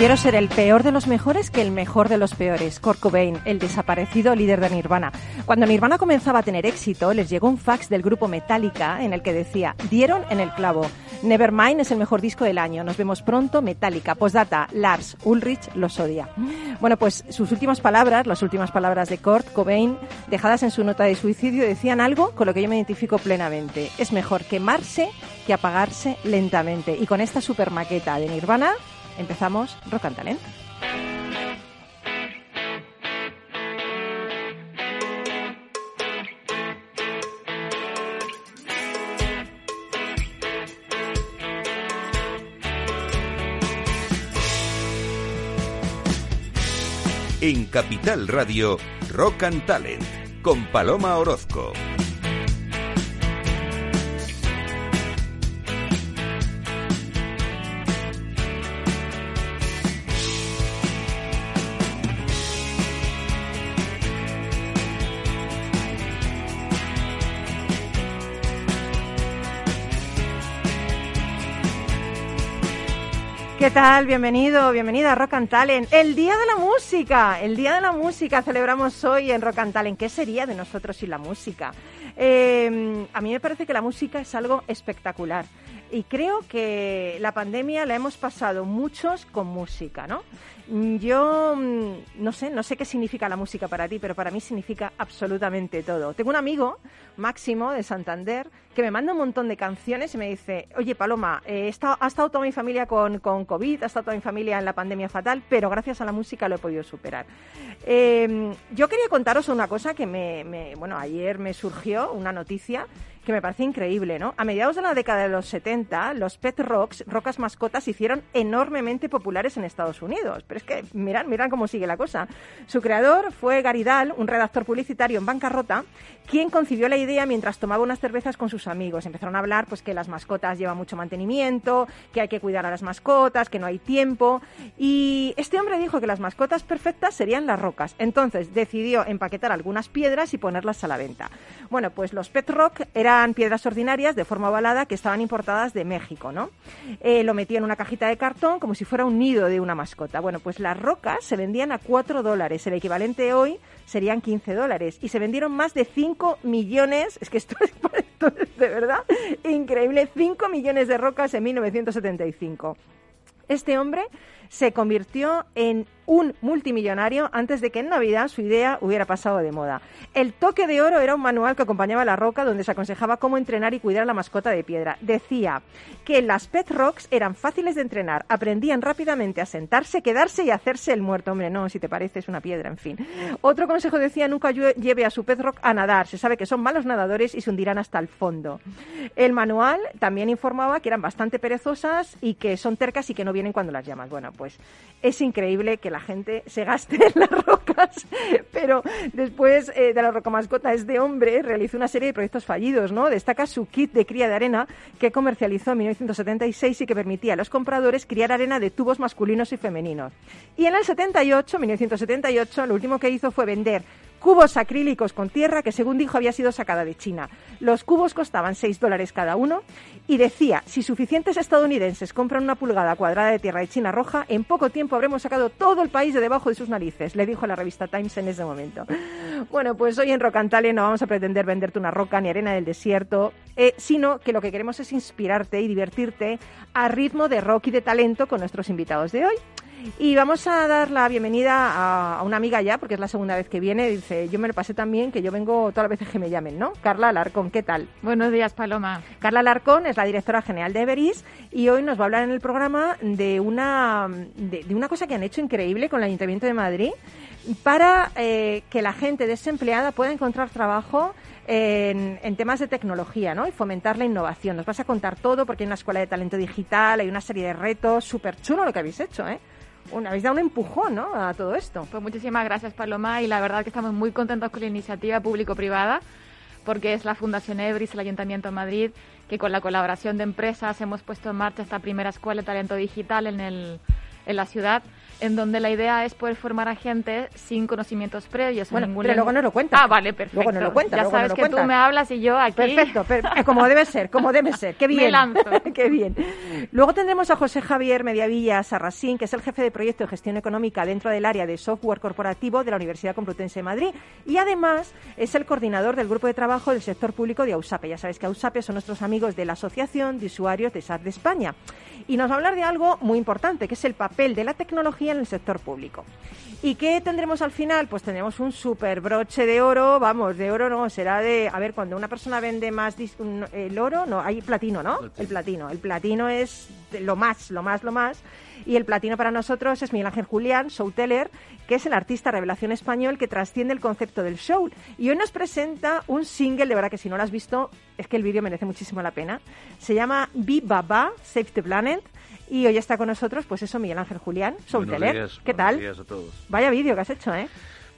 Prefiero ser el peor de los mejores que el mejor de los peores. Kurt Cobain, el desaparecido líder de Nirvana. Cuando Nirvana comenzaba a tener éxito, les llegó un fax del grupo Metallica en el que decía, dieron en el clavo. Nevermind es el mejor disco del año. Nos vemos pronto, Metallica. Postdata, Lars Ulrich los odia. Bueno, pues sus últimas palabras, las últimas palabras de Kurt Cobain, dejadas en su nota de suicidio, decían algo con lo que yo me identifico plenamente. Es mejor quemarse que apagarse lentamente. Y con esta super maqueta de Nirvana, empezamos Rock and Talent. En Capital Radio, Rock and Talent, con Paloma Orozco. ¿Qué tal? Bienvenido, bienvenida a Rock and Talent. El Día de la Música, el Día de la Música celebramos hoy en Rock and Talent. ¿Qué sería de nosotros sin la música? Eh, a mí me parece que la música es algo espectacular y creo que la pandemia la hemos pasado muchos con música, ¿no? Mm, yo mm, no sé, no sé qué significa la música para ti, pero para mí significa absolutamente todo. Tengo un amigo, Máximo, de Santander, que me manda un montón de canciones y me dice, oye Paloma, eh, ha estado toda mi familia con, con, COVID, ha estado toda mi familia en la pandemia fatal, pero gracias a la música lo he podido superar. Eh, yo quería contaros una cosa que me, me, bueno, ayer me surgió, una noticia que me parece increíble, ¿no? A mediados de la década de los 70, los pet rocks, rocas mascotas, se hicieron enormemente populares en Estados Unidos. Pero es que, mirad, mirad cómo sigue la cosa. Su creador fue Garidal, un redactor publicitario en bancarrota, quien concibió la idea mientras tomaba unas cervezas con sus amigos. Empezaron a hablar pues que las mascotas llevan mucho mantenimiento, que hay que cuidar a las mascotas, que no hay tiempo. Y este hombre dijo que las mascotas perfectas serían las rocas. Entonces decidió empaquetar algunas piedras y ponerlas a la venta. Bueno, pues los pet rock eran piedras ordinarias de forma ovalada que estaban importadas de México, ¿no? Eh, lo metía en una cajita de cartón como si fuera un nido de una mascota. Bueno, pues las rocas se vendían a 4 dólares. El equivalente hoy serían 15 dólares. Y se vendieron más de 5 millones, es que esto es, esto es de verdad increíble, 5 millones de rocas en 1975. Este hombre se convirtió en un multimillonario antes de que en Navidad su idea hubiera pasado de moda. El toque de oro era un manual que acompañaba a la roca donde se aconsejaba cómo entrenar y cuidar a la mascota de piedra. Decía que las pet rocks eran fáciles de entrenar, aprendían rápidamente a sentarse, quedarse y hacerse el muerto. Hombre, no, si te parece es una piedra, en fin. Otro consejo decía, nunca lleve a su pet rock a nadar. Se sabe que son malos nadadores y se hundirán hasta el fondo. El manual también informaba que eran bastante perezosas y que son tercas y que no vienen cuando las llamas. Bueno, pues es increíble que la gente se gaste en las rocas, pero después eh, de la roca mascota, este hombre realizó una serie de proyectos fallidos, ¿no? Destaca su kit de cría de arena que comercializó en 1976 y que permitía a los compradores criar arena de tubos masculinos y femeninos. Y en el 78, 1978, lo último que hizo fue vender cubos acrílicos con tierra que, según dijo, había sido sacada de China. Los cubos costaban 6 dólares cada uno y decía, si suficientes estadounidenses compran una pulgada cuadrada de tierra de China roja, en poco tiempo habremos sacado todo el país de debajo de sus narices, le dijo la revista Times en ese momento. Bueno, pues hoy en Rocantale no vamos a pretender venderte una roca ni arena del desierto, eh, sino que lo que queremos es inspirarte y divertirte a ritmo de rock y de talento con nuestros invitados de hoy. Y vamos a dar la bienvenida a, a, una amiga ya, porque es la segunda vez que viene. Dice, yo me lo pasé también, que yo vengo todas las veces que me llamen, ¿no? Carla Alarcón, ¿qué tal? Buenos días, Paloma. Carla Alarcón es la directora general de Everis y hoy nos va a hablar en el programa de una, de, de una cosa que han hecho increíble con el Ayuntamiento de Madrid para eh, que la gente desempleada pueda encontrar trabajo en, en, temas de tecnología ¿no? y fomentar la innovación. Nos vas a contar todo porque hay una escuela de talento digital, hay una serie de retos, súper chulo lo que habéis hecho, ¿eh? Habéis dado un empujón ¿no? a todo esto. Pues muchísimas gracias, Paloma, y la verdad que estamos muy contentos con la iniciativa público-privada, porque es la Fundación Ebris, el Ayuntamiento de Madrid, que con la colaboración de empresas hemos puesto en marcha esta primera escuela de talento digital en, el, en la ciudad en donde la idea es poder formar a gente sin conocimientos previos. Bueno, ningún pero luego no lo cuenta. Ah, vale, perfecto. Luego no lo cuenta. Ya luego sabes no lo que tú me hablas y yo aquí... Perfecto, per- como debe ser, como debe ser. Qué bien. Me lanzo. Qué bien. Luego tendremos a José Javier Mediavilla Sarrasín, que es el jefe de proyecto de gestión económica dentro del área de software corporativo de la Universidad Complutense de Madrid y además es el coordinador del grupo de trabajo del sector público de AUSAPE. Ya sabéis que AUSAPE son nuestros amigos de la Asociación de Usuarios de SAT de España. Y nos va a hablar de algo muy importante, que es el papel de la tecnología en el sector público. ¿Y qué tendremos al final? Pues tendremos un super broche de oro, vamos, de oro no, será de, a ver, cuando una persona vende más dis- un- el oro, no, hay platino, ¿no? El platino. El platino es lo más, lo más, lo más. Y el platino para nosotros es Miguel Ángel Julián, showteller, que es el artista revelación español que trasciende el concepto del show. Y hoy nos presenta un single, de verdad que si no lo has visto, es que el vídeo merece muchísimo la pena. Se llama Be Baba, Save the Planet. Y hoy está con nosotros, pues eso, Miguel Ángel Julián, días, ¿Qué tal? días a todos. Vaya vídeo que has hecho, ¿eh?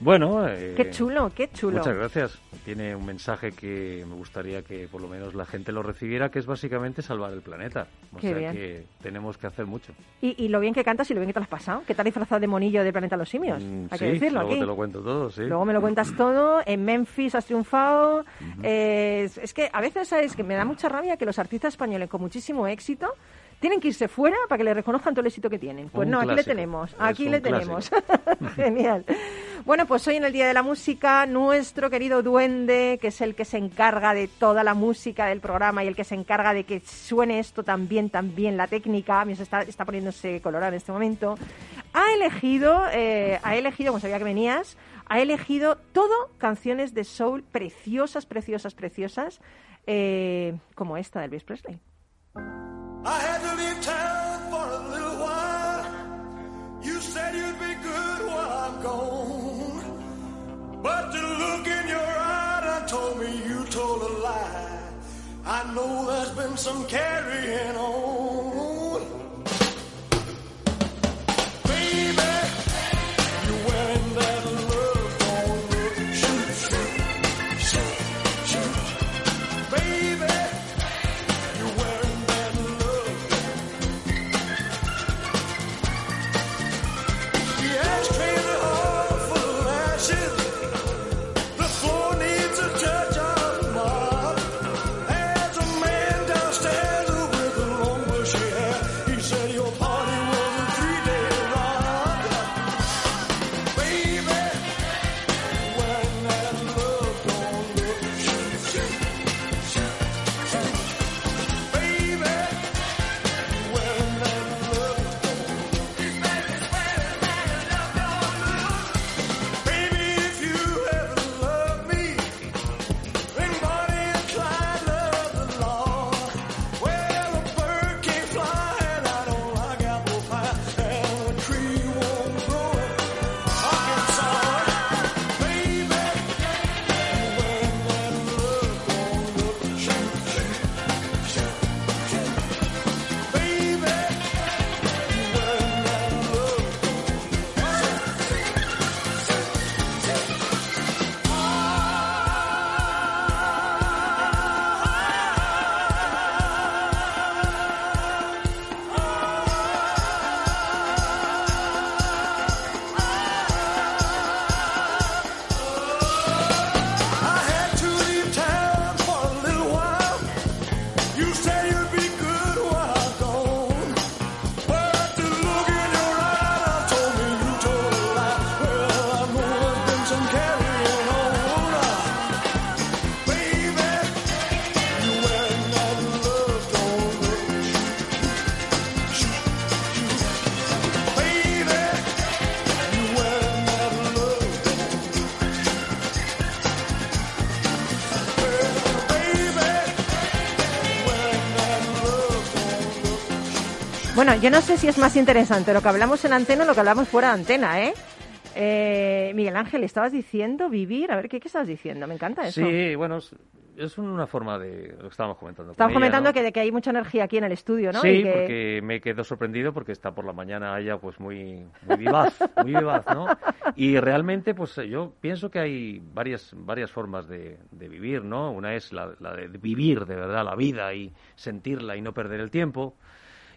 Bueno, eh, Qué chulo, qué chulo. Muchas gracias. Tiene un mensaje que me gustaría que por lo menos la gente lo recibiera, que es básicamente salvar el planeta. O Qué sea bien. que tenemos que hacer mucho. Y, y lo bien que cantas y lo bien que te lo has pasado. ¿Qué tal disfrazado de monillo de Planeta Los Simios? Mm, Hay sí, que decirlo luego aquí. te lo cuento todo, sí. Luego me lo cuentas todo. En Memphis has triunfado. Eh, es, es que a veces sabes que me da mucha rabia que los artistas españoles con muchísimo éxito tienen que irse fuera para que le reconozcan todo el éxito que tienen. Pues Un no, aquí le clásico. tenemos. Aquí le tenemos. Genial. Bueno, pues hoy en el Día de la Música, nuestro querido duende, que es el que se encarga de toda la música del programa y el que se encarga de que suene esto tan bien, la técnica, está, está poniéndose colorado en este momento, ha elegido, eh, ha elegido, como sabía que venías, ha elegido todo canciones de soul preciosas, preciosas, preciosas, eh, como esta de Elvis Presley. Know there's been some carrying on. Yo no sé si es más interesante lo que hablamos en antena o lo que hablamos fuera de antena, ¿eh? Eh, Miguel Ángel, estabas diciendo vivir. A ver, ¿qué, qué estabas diciendo? Me encanta eso. Sí, bueno, es, es una forma de lo que estábamos comentando. con ella, comentando ¿no? que, de que hay mucha energía aquí en el estudio, ¿no? Sí, Y que- porque me quedo sorprendido porque está por la mañana ella pues muy, muy vivaz, muy vivaz, ¿no? Y realmente pues yo pienso que hay varias, varias formas de, de vivir, ¿no? Una es la, la de vivir de verdad la vida y sentirla y no perder el tiempo.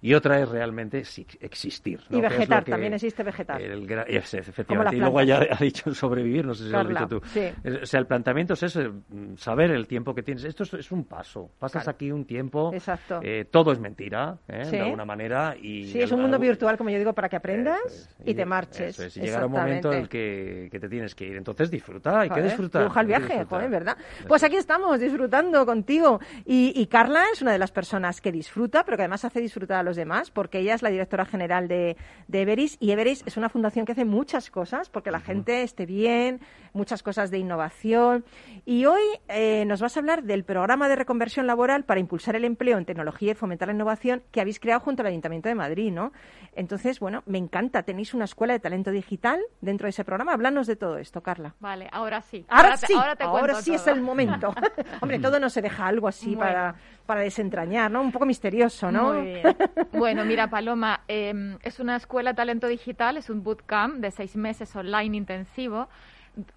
Y otra es realmente existir. ¿no? Y Que vegetar, que- también existe vegetar. el es, efectivamente. Y luego ya ha dicho sobrevivir, no sé si lo has dicho tú. sí. O sea, el planteamiento es ese, saber el tiempo que tienes. Esto es, es un paso. Pasas Claro. aquí un tiempo. Exacto. eh, todo es mentira, ¿eh? Sí. de alguna manera. Y Sí, es un mundo algo- virtual, como yo digo, para que aprendas y te marches. eso es. Y llegará un momento en el que, que te tienes que ir. Entonces disfruta, hay que Joder, disfrutar. dibuja el que viaje, disfrutar. joder, ¿verdad? Pues es. aquí estamos disfrutando contigo. Y, y Carla es una de las personas que disfruta, pero que además hace disfrutar a los demás, porque ella es la directora general de, de Everis. Y Everis es una fundación que hace muchas cosas, porque la gente esté bien, muchas cosas de innovación. Y hoy eh, nos vas a hablar del programa de reconversión laboral para impulsar el empleo en tecnología y fomentar la innovación que habéis creado junto al Ayuntamiento de Madrid, ¿no? Entonces, bueno, me encanta. Tenéis una escuela de talento digital dentro de ese programa. Háblanos de todo esto, Carla. Vale, ahora sí. Ahora, te, sí, ahora te ahora sí es el momento. Hombre, todo no se deja algo así Bueno. para, para desentrañar, ¿no? Un poco misterioso, ¿no? Muy bien. Bueno, mira, Paloma, eh, es una escuela de talento digital, es un bootcamp de seis meses online intensivo,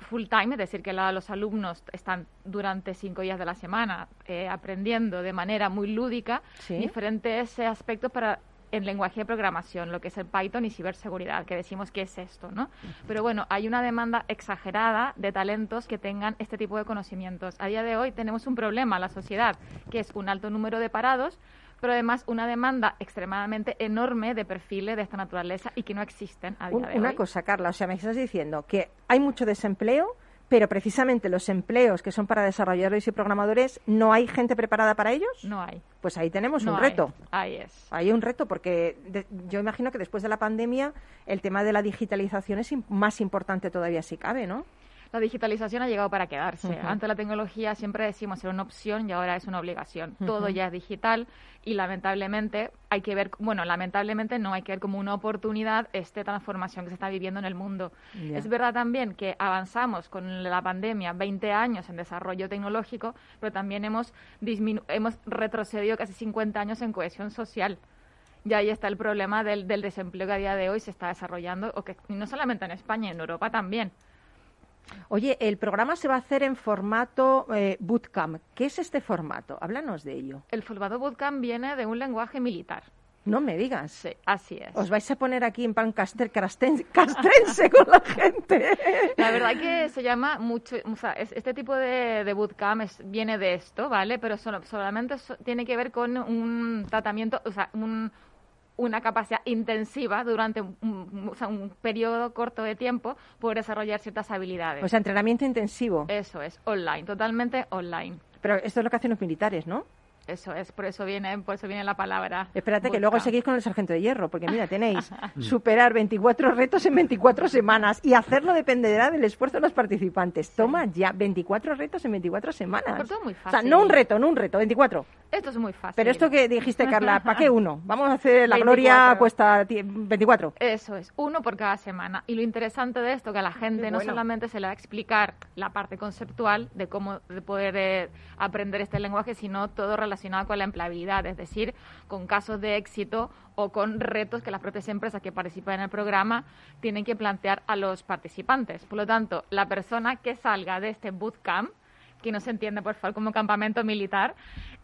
full time, es decir, que la- los alumnos están durante cinco días de la semana eh, aprendiendo de manera muy lúdica Sí. diferentes eh, aspectos para en lenguaje de programación, lo que es el Python y ciberseguridad, que decimos que es esto, ¿no? Pero bueno, hay una demanda exagerada de talentos que tengan este tipo de conocimientos. A día de hoy tenemos un problema en la sociedad, que es un alto número de parados, pero además una demanda extremadamente enorme de perfiles de esta naturaleza y que no existen a día de una hoy. cosa, Carla, o sea, me estás diciendo que hay mucho desempleo, pero precisamente los empleos que son para desarrolladores y programadores, ¿no hay gente preparada para ellos? No hay. Pues ahí tenemos no un hay. reto. Ahí es. Hay un reto porque de- yo imagino que después de la pandemia el tema de la digitalización es más importante todavía si cabe, ¿no? La digitalización ha llegado para quedarse. Antes la tecnología siempre decimos era una opción y ahora es una obligación. Todo ya es digital y lamentablemente hay que ver, bueno, lamentablemente no hay que ver como una oportunidad esta transformación que se está viviendo en el mundo. Es verdad también que avanzamos con la pandemia 20 años en desarrollo tecnológico, pero también hemos, disminu- hemos retrocedido casi 50 años en cohesión social. Y ahí está el problema del, del desempleo que a día de hoy se está desarrollando, o que no solamente en España, en Europa también. Oye, el programa se va a hacer en formato eh, bootcamp. ¿Qué es este formato? Háblanos de ello. El formato bootcamp viene de un lenguaje militar. No me digas. Sí, así es. Os vais a poner aquí en pan caster- crasten- castrense con la gente. La verdad que se llama mucho, o sea, es- este tipo de, de bootcamp es- viene de esto, ¿vale? Pero solo- solamente so- tiene que ver con un tratamiento, o sea, un- una capacidad intensiva durante un, un- o sea, un periodo corto de tiempo poder desarrollar ciertas habilidades. O sea, entrenamiento intensivo. Eso es, online, totalmente online. Pero esto es lo que hacen los militares, ¿no? Eso es, por eso viene, por eso viene la palabra. Espérate que luego seguís con el sargento de hierro, porque mira, tenéis superar 24 retos en 24 semanas y hacerlo dependerá del esfuerzo de los participantes. Toma ya 24 retos en 24 semanas. Pero todo muy O sea, fácil. no un reto, no un reto, 24. Esto es muy fácil. Pero esto que dijiste, Carla, ¿para qué uno? Vamos a hacer la 24. gloria cuesta ti- 24. Eso es, uno por cada semana. Y lo interesante de esto, que a la gente no solamente se le va a explicar la parte conceptual de cómo de poder eh, aprender este lenguaje, sino todo relacionado con la empleabilidad, es decir, con casos de éxito o con retos que las propias empresas que participan en el programa tienen que plantear a los participantes. Por lo tanto, la persona que salga de este bootcamp que no se entiende por favor como campamento militar,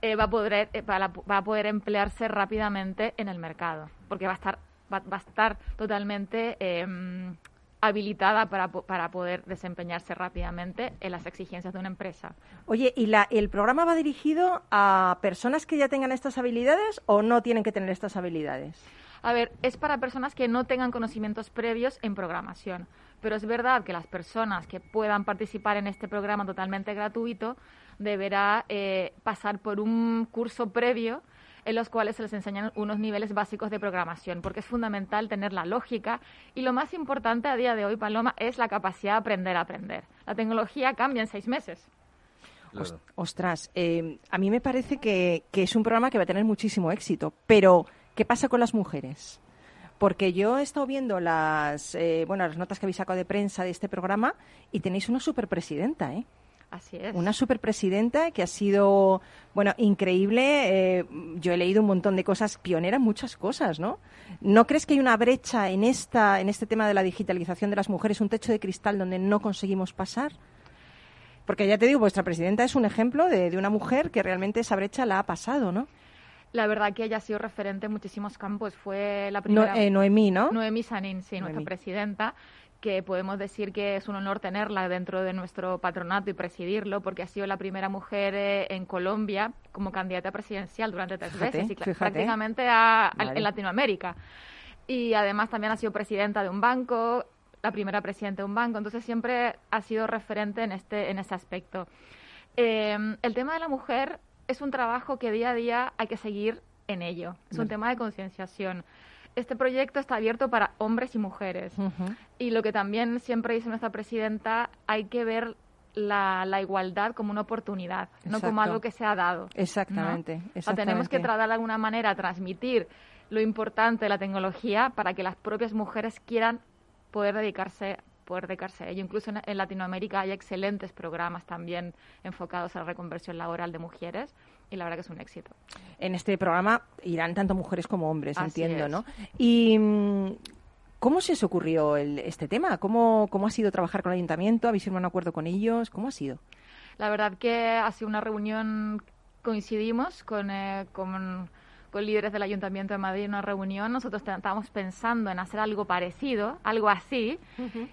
eh, va, a poder, eh, va, va a poder emplearse rápidamente en el mercado, porque va a estar, va, va a estar totalmente eh, habilitada para, para poder desempeñarse rápidamente en las exigencias de una empresa. Oye, ¿y la, el programa va dirigido a personas que ya tengan estas habilidades o no tienen que tener estas habilidades? A ver, es para personas que no tengan conocimientos previos en programación, pero es verdad que las personas que puedan participar en este programa totalmente gratuito deberá eh, pasar por un curso previo en los cuales se les enseñan unos niveles básicos de programación, porque es fundamental tener la lógica y lo más importante a día de hoy, Paloma, es la capacidad de aprender a aprender. La tecnología cambia en seis meses. Claro. Ostras, eh, a mí me parece que, que es un programa que va a tener muchísimo éxito, pero ¿qué pasa con las mujeres? Porque yo he estado viendo las, eh, bueno, las notas que habéis sacado de prensa de este programa y tenéis una superpresidenta, ¿eh? Así es. Una superpresidenta que ha sido, bueno, increíble. eh, yo he leído un montón de cosas, pionera en muchas cosas, ¿no? ¿No crees que hay una brecha en, esta, en este tema de la digitalización de las mujeres, un techo de cristal donde no conseguimos pasar? Porque ya te digo, vuestra presidenta es un ejemplo de, de una mujer que realmente esa brecha la ha pasado, ¿no? La verdad que ella ha sido referente en muchísimos campos. Fue la No, primera... eh, Noemí, ¿no? Noemí Sanín, sí, nuestra presidenta, que podemos decir que es un honor tenerla dentro de nuestro patronato y presidirlo, porque ha sido la primera mujer eh, en Colombia como candidata presidencial durante tres Fíjate, veces y fíjate. prácticamente a- en Latinoamérica. Y además también ha sido presidenta de un banco, la primera presidenta de un banco, entonces siempre ha sido referente en este, en ese aspecto. Eh, el tema de la mujer es un trabajo que día a día hay que seguir en ello. Es un tema de concienciación. Este proyecto está abierto para hombres y mujeres. Y lo que también siempre dice nuestra presidenta, hay que ver la, la igualdad como una oportunidad, no como algo que se ha dado. ¿no? Exactamente, O sea, tenemos que tratar de alguna manera transmitir lo importante de la tecnología para que las propias mujeres quieran poder dedicarse poder dedicarse a ello. Incluso en, en Latinoamérica hay excelentes programas también enfocados a la reconversión laboral de mujeres y la verdad que es un éxito. En este programa irán tanto mujeres como hombres, Así entiendo, es. ¿no? Y mm, ¿cómo se os ocurrió el- este tema? ¿Cómo, ¿Cómo ha sido trabajar con el ayuntamiento? ¿Habéis firmado un acuerdo con ellos? ¿Cómo ha sido? La verdad que ha sido una reunión, coincidimos con, eh, con, con líderes del Ayuntamiento de Madrid, una reunión, nosotros estábamos pensando en hacer algo parecido, algo así,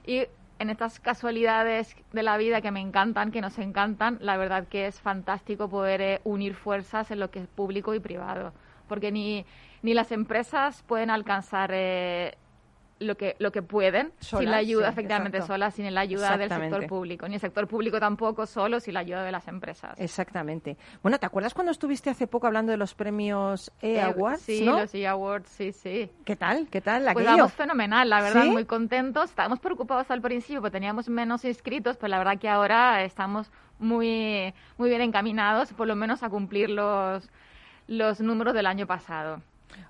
y en estas casualidades de la vida que me encantan, que nos encantan, la verdad que es fantástico poder eh, unir fuerzas en lo que es público y privado, porque ni, ni las empresas pueden alcanzar... eh, lo que, lo que pueden sin la ayuda, sí, efectivamente, exacto. solas, sin la ayuda del sector público, ni el sector público tampoco solo sin la ayuda de las empresas. Exactamente. Bueno, ¿te acuerdas cuando estuviste hace poco hablando de los premios E Eh, Awards? Sí, ¿no? los E Awards, sí, sí. ¿Qué tal? ¿Qué tal Pues aquello? vamos fenomenal, la verdad, ¿Sí? muy contentos. Estábamos preocupados al principio porque teníamos menos inscritos, pero la verdad que ahora estamos muy, muy bien encaminados, por lo menos a cumplir los, los números del año pasado.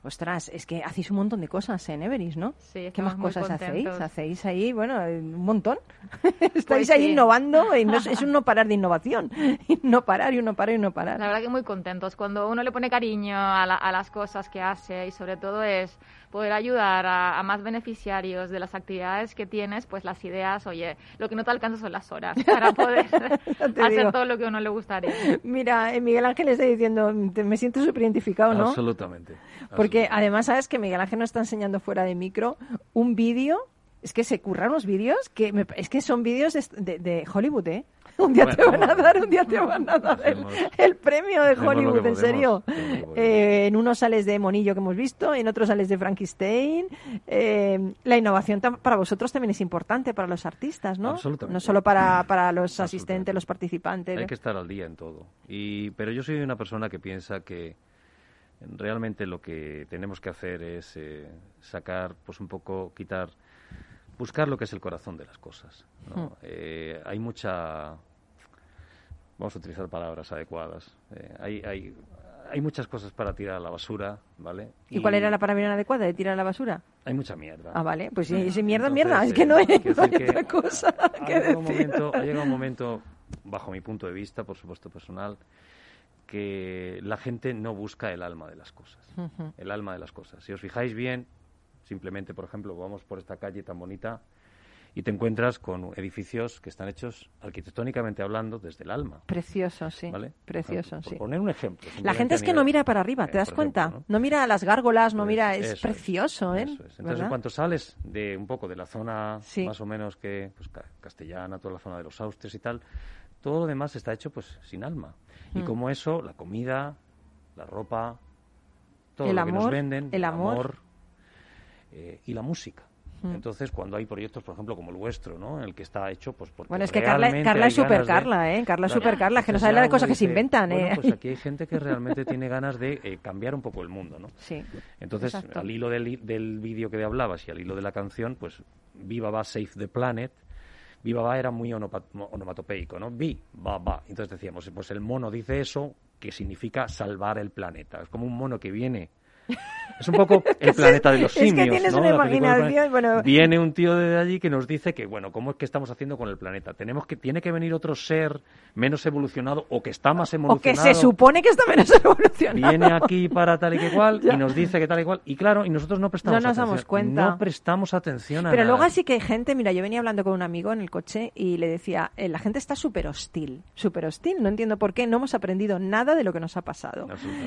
Ostras, es que hacéis un montón de cosas en Everest, ¿no? Sí, ¿Qué más cosas hacéis? Hacéis ahí, bueno, un montón. Estáis Pues ahí sí. innovando y no es, un no parar de innovación. Y no parar y no parar y no parar. La verdad que muy contentos. Cuando uno le pone cariño a, la- a las cosas que hace y sobre todo es poder ayudar a, a más beneficiarios de las actividades que tienes, pues las ideas, oye, lo que no te alcanza son las horas para poder hacer digo. todo lo que a uno le gustaría. Mira, eh, Miguel Ángel está diciendo, te- me siento súper identificado, ¿no? Absolutamente. Porque absolutamente. además sabes que Miguel Ángel nos está enseñando fuera de micro un vídeo, es que se curran unos vídeos que me- es que son vídeos de, de- de Hollywood, ¿eh? Un día Bueno, te van a dar, un día te van a dar el, premio de Hollywood, en serio. Eh, en unos sales de Monillo que hemos visto, en otros sales de Frankenstein. Eh, la innovación para vosotros también es importante, para los artistas, ¿no? Absolutamente. No solo para, para los asistentes, los participantes. Hay que estar al día en todo. Y, pero yo soy una persona que piensa que realmente lo que tenemos que hacer es eh, sacar, pues un poco, quitar, buscar lo que es el corazón de las cosas. ¿no? Hmm. Eh, hay mucha, vamos a utilizar palabras adecuadas. Eh, hay, hay, hay muchas cosas para tirar a la basura, ¿vale? ¿Y cuál era la palabra adecuada de tirar a la basura? Hay mucha mierda. Ah, vale. Pues sí, sí, mierda, Entonces, mierda. Es eh, que no hay, no hay decir que otra cosa ha que llegado un momento, ha llegado un momento, bajo mi punto de vista, por supuesto personal, que la gente no busca el alma de las cosas. El alma de las cosas. Si os fijáis bien, simplemente, por ejemplo, vamos por esta calle tan bonita y te encuentras con edificios que están hechos arquitectónicamente hablando desde el alma. Precioso, sí. ¿Vale? Precioso, Por sí. poner un ejemplo. La gente es que no mira para arriba, ¿te eh, das cuenta? ejemplo, ¿no? mira a las gárgolas, no Pues mira, es es, precioso, ¿eh? eso es. Entonces, ¿Verdad? en cuanto sales de un poco de la zona Sí. más o menos que pues, ca- castellana, toda la zona de los austres y tal, todo lo demás está hecho pues sin alma. Y Mm. como eso, la comida, la ropa, todo El lo que nos venden, el amor. Eh, y la música. Mm. Entonces, cuando hay proyectos, por ejemplo, como el vuestro, ¿no? En el que está hecho, pues porque Bueno, es que Carla, Carla es super de- Carla, ¿eh? Carla es super Carla, que no sabe la de cosas que se inventan, bueno, ¿eh? pues aquí hay gente que realmente tiene ganas de eh, cambiar un poco el mundo, ¿no? Sí. Entonces, Exacto. al hilo del, del vídeo que hablabas y al hilo de la canción, pues Viva va Save the Planet. Viva va era muy onomatopeico, ¿no? Vi, va, va. Entonces decíamos, pues el mono dice eso, que significa salvar el planeta. Es como un mono que viene Es un poco el planeta de los Es que simios. tienes ¿no? una imaginación, bueno. Viene un tío de allí que nos dice que, bueno, ¿cómo es que estamos haciendo con el planeta? Tenemos que, tiene que venir otro ser menos evolucionado o que está más O que evolucionado. se supone que está menos evolucionado. Viene aquí para tal y que cual y nos dice que tal y cual. Y claro, y nosotros no prestamos No nos atención. damos cuenta. No prestamos atención a Pero nada. luego así que hay gente, mira, yo venía hablando con un amigo en el coche y le decía, eh, la gente está súper hostil, súper hostil, no entiendo por qué, no hemos aprendido nada de lo que nos ha pasado.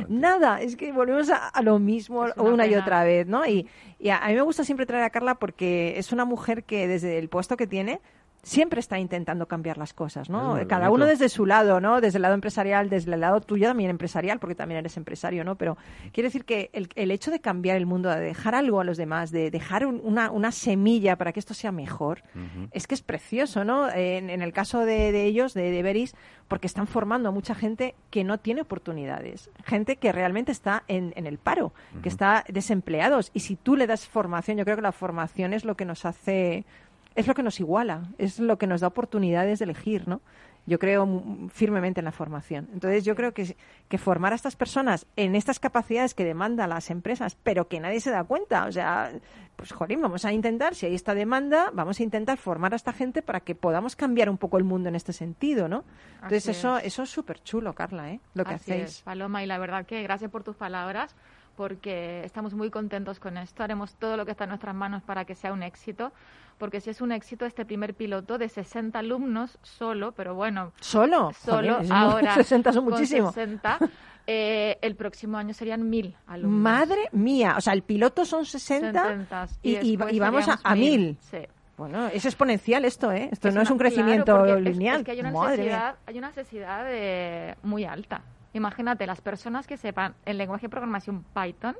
Nada, es que volvemos a, a lo mismo Es una una y otra vez, ¿no? Y, y a, a mí me gusta siempre traer a Carla porque es una mujer que desde el puesto que tiene siempre está intentando cambiar las cosas, ¿no? Cada uno desde su lado, ¿no? Desde el lado empresarial, desde el lado tuyo también empresarial, porque también eres empresario, ¿no? Pero quiere decir que el, el hecho de cambiar el mundo, de dejar algo a los demás, de dejar un- una, una semilla para que esto sea mejor, es que es precioso, ¿no? En, en el caso de, de ellos, de, de Beris, porque están formando a mucha gente que no tiene oportunidades, gente que realmente está en, en el paro, que está desempleados. Y si tú le das formación, yo creo que la formación es lo que nos hace es lo que nos iguala, es lo que nos da oportunidades de elegir, ¿no? Yo creo firmemente en la formación. Entonces, yo creo que, que formar a estas personas en estas capacidades que demandan las empresas, pero que nadie se da cuenta, o sea, pues jolín, vamos a intentar, si hay esta demanda, vamos a intentar formar a esta gente para que podamos cambiar un poco el mundo en este sentido, ¿no? Entonces, Así eso, es. eso es súper chulo, Carla, ¿eh? Lo que Así hacéis. es, Paloma, y la verdad que gracias por tus palabras, porque estamos muy contentos con esto. Haremos todo lo que está en nuestras manos para que sea un éxito, porque si es un éxito este primer piloto de 60 alumnos solo, pero bueno, ¿Solo? solo ahora 60 son con muchísimo. 60, eh, el próximo año serían 1000 alumnos. Madre mía, o sea, el piloto son 60 60, y, y- después y vamos a, a 1000. Sí. Bueno, es exponencial esto, ¿eh? Esto Es no es un crecimiento lineal. Es, que hay una Madre mía. necesidad, hay una necesidad de- muy alta. Imagínate, las personas que sepan el lenguaje de programación Python,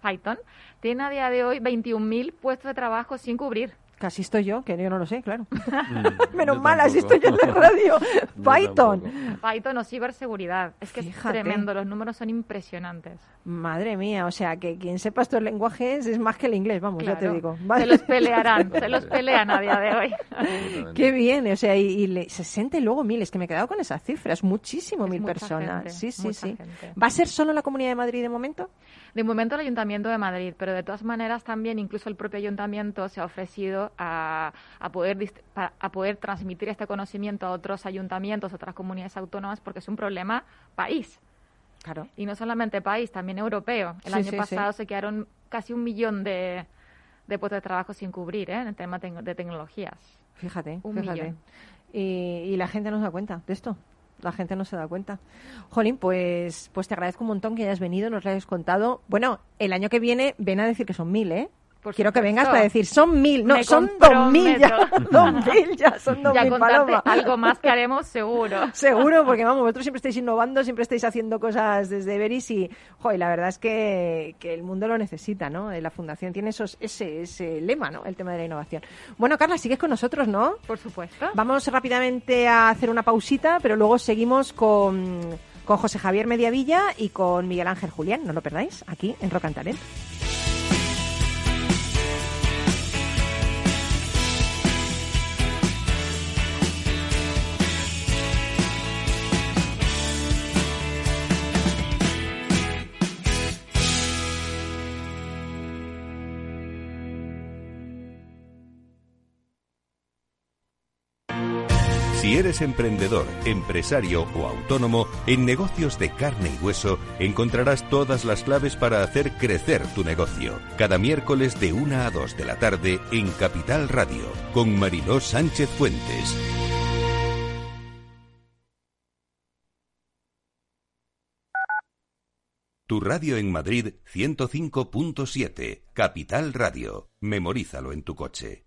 Python, tienen a día de hoy 21.000 puestos de trabajo sin cubrir. Casi estoy yo, que yo no lo sé, claro. Mm, Menos mal, así estoy yo en la radio. Python. Python o ciberseguridad. Es que Fíjate. es tremendo, los números son impresionantes. Madre mía, o sea, que quien sepa estos lenguajes es más que el inglés, vamos, ya te Claro. digo. Se los pelearán, se los pelean a día de hoy. Qué bien, o sea, y, y le- 60 y luego mil, es que me he quedado con esas cifras, muchísimo, Es mil personas. gente, sí, sí, sí. gente. ¿Va a ser solo la Comunidad de Madrid de momento? De momento el Ayuntamiento de Madrid, pero de todas maneras también incluso el propio Ayuntamiento se ha ofrecido a, a poder a poder transmitir este conocimiento a otros ayuntamientos, a otras comunidades autónomas, porque es un problema país. Claro. Y no solamente país, también europeo. El Sí, año sí, sí. pasado se quedaron casi un millón de, de puestos de trabajo sin cubrir ¿eh? en el tema de tecnologías. Fíjate, Un fíjate. millón. Y, y la gente no se da cuenta de esto. La gente no se da cuenta. Jolín, pues, pues te agradezco un montón que hayas venido, nos lo hayas contado. Bueno, el año que viene ven a decir que son mil, ¿eh? Por Quiero que vengas para decir, son mil, no, Me son dos mil ya, dos mil ya, son dos ya mil, Paloma. algo más que haremos seguro. Seguro, porque vamos, vosotros siempre estáis innovando, siempre estáis haciendo cosas desde Veris y, joder, la verdad es que, que el mundo lo necesita, ¿no? Eh, La Fundación tiene esos, ese, ese lema, ¿no? El tema de la innovación. Bueno, Carla, sigues con nosotros, ¿no? Por supuesto. Vamos rápidamente a hacer una pausita, pero luego seguimos con, con José Javier Mediavilla y con Miguel Ángel Julián. No lo perdáis, aquí en Rock and Talent. Si eres emprendedor, empresario o autónomo, en negocios de carne y hueso encontrarás todas las claves para hacer crecer tu negocio. Cada miércoles de 1 a 2 de la tarde en Capital Radio, con Mariló Sánchez Fuentes. Tu radio en Madrid 105.7, Capital Radio. Memorízalo en tu coche.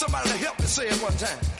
Somebody help me say it one time.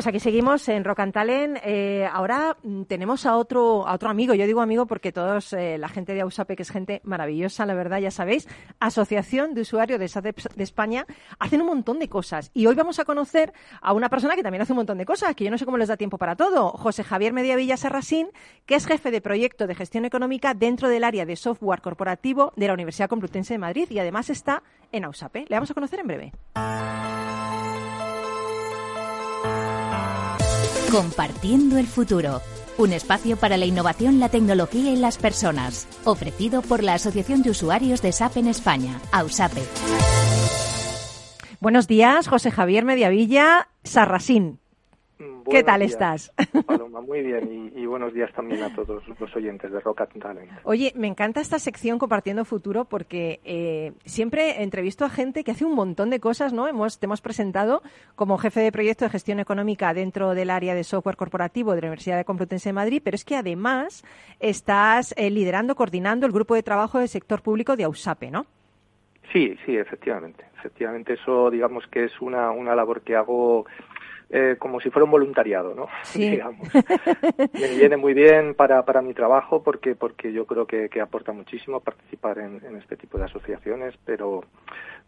Pues aquí seguimos en Talent. Eh, ahora mm, tenemos a otro, a otro amigo. Yo digo amigo porque todos, eh, la gente de AUSAPE, que es gente maravillosa, la verdad, ya sabéis, Asociación de Usuarios de SAP de España, hacen un montón de cosas. Y hoy vamos a conocer a una persona que también hace un montón de cosas, que yo no sé cómo les da tiempo para todo. José Javier Mediavilla Serrasín, que es jefe de proyecto de gestión económica dentro del área de software corporativo de la Universidad Complutense de Madrid y además está en AUSAPE. Le vamos a conocer en breve. Compartiendo el futuro. Un espacio para la innovación, la tecnología y las personas. Ofrecido por la Asociación de Usuarios de SAP en España, AUSAPE. Buenos días, José Javier Mediavilla Sarrasín. ¿Qué tal días, estás? Paloma, muy bien. Y, y buenos días también a todos los oyentes de Rock and Talent. Oye, me encanta esta sección Compartiendo Futuro porque eh, siempre entrevisto a gente que hace un montón de cosas, ¿no? Hemos, te hemos presentado como jefe de proyecto de gestión económica dentro del área de software corporativo de la Universidad de Complutense de Madrid, pero es que además estás eh, liderando, coordinando el grupo de trabajo del sector público de AUSAPE, ¿no? Sí, sí, efectivamente. Efectivamente, eso digamos que es una, una labor que hago eh, como si fuera un voluntariado, ¿no? Sí. Digamos. Me viene muy bien para, para mi trabajo porque, porque yo creo que, que aporta muchísimo participar en, en este tipo de asociaciones, pero,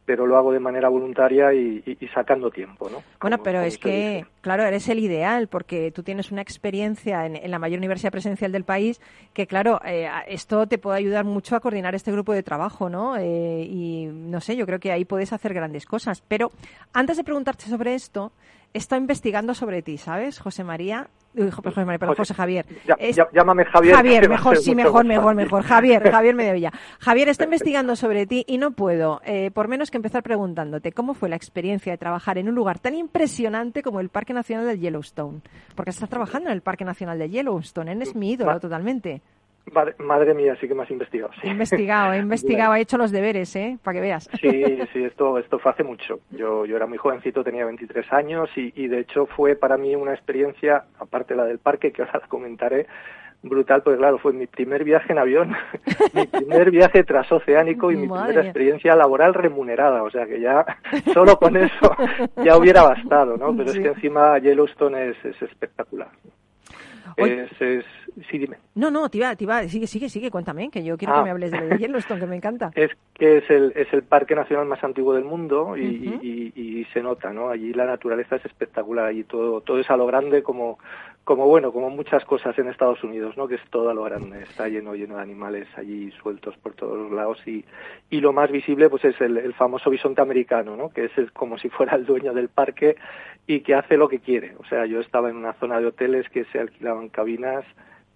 pero lo hago de manera voluntaria y, y- y sacando tiempo, ¿no? Bueno, Como- pero como es que, dice. claro, eres el ideal porque tú tienes una experiencia en, en la mayor universidad presencial del país que, claro, eh, esto te puede ayudar mucho a coordinar este grupo de trabajo, ¿no? Eh, y no sé, yo creo que ahí puedes hacer grandes cosas. Pero antes de preguntarte sobre esto, estado investigando sobre ti, ¿sabes, José María? Uy, jo- José María, perdón, José Javier. Ya- Es- ya- llámame Javier. Javier, mejor, sí, mejor, mejor, mejor. Javier, Javier Mediavilla. Javier, está investigando sobre ti y no puedo, eh, por menos que empezar preguntándote cómo fue la experiencia de trabajar en un lugar tan impresionante como el Parque Nacional del Yellowstone. Porque estás trabajando en el Parque Nacional del Yellowstone, eres mi ídolo totalmente. Madre, mía, sí que me has investigado. sí. He investigado, he investigado, he hecho los deberes, ¿eh? Para que veas. Sí, sí, esto, esto fue hace mucho. Yo, yo era muy jovencito, tenía 23 años y, y de hecho fue para mí una experiencia, aparte la del parque, que ahora la comentaré, brutal, porque claro, fue mi primer viaje en avión, mi primer viaje transoceánico y mi Madre primera experiencia laboral remunerada. O sea que ya solo con eso ya hubiera bastado, ¿no? Pero Sí. es que encima Yellowstone es, es espectacular. Oye. Es, es, sí, dime. No, no, te iba, te iba, sigue, sigue, sigue, cuéntame, que yo quiero Ah. que me hables de lo de Yellowstone, que me encanta. Es que es el, es el parque nacional más antiguo del mundo y, Ujú. y- y se nota, ¿no? Allí la naturaleza es espectacular, allí todo, todo es a lo grande como, como bueno, como muchas cosas en Estados Unidos, ¿no? Que es todo a lo grande, está lleno, lleno de animales allí sueltos por todos los lados y, y lo más visible pues es el, el famoso bisonte americano, ¿no? Que es como si fuera el dueño del parque y que hace lo que quiere. O sea, yo estaba en una zona de hoteles que se alquilaban cabinas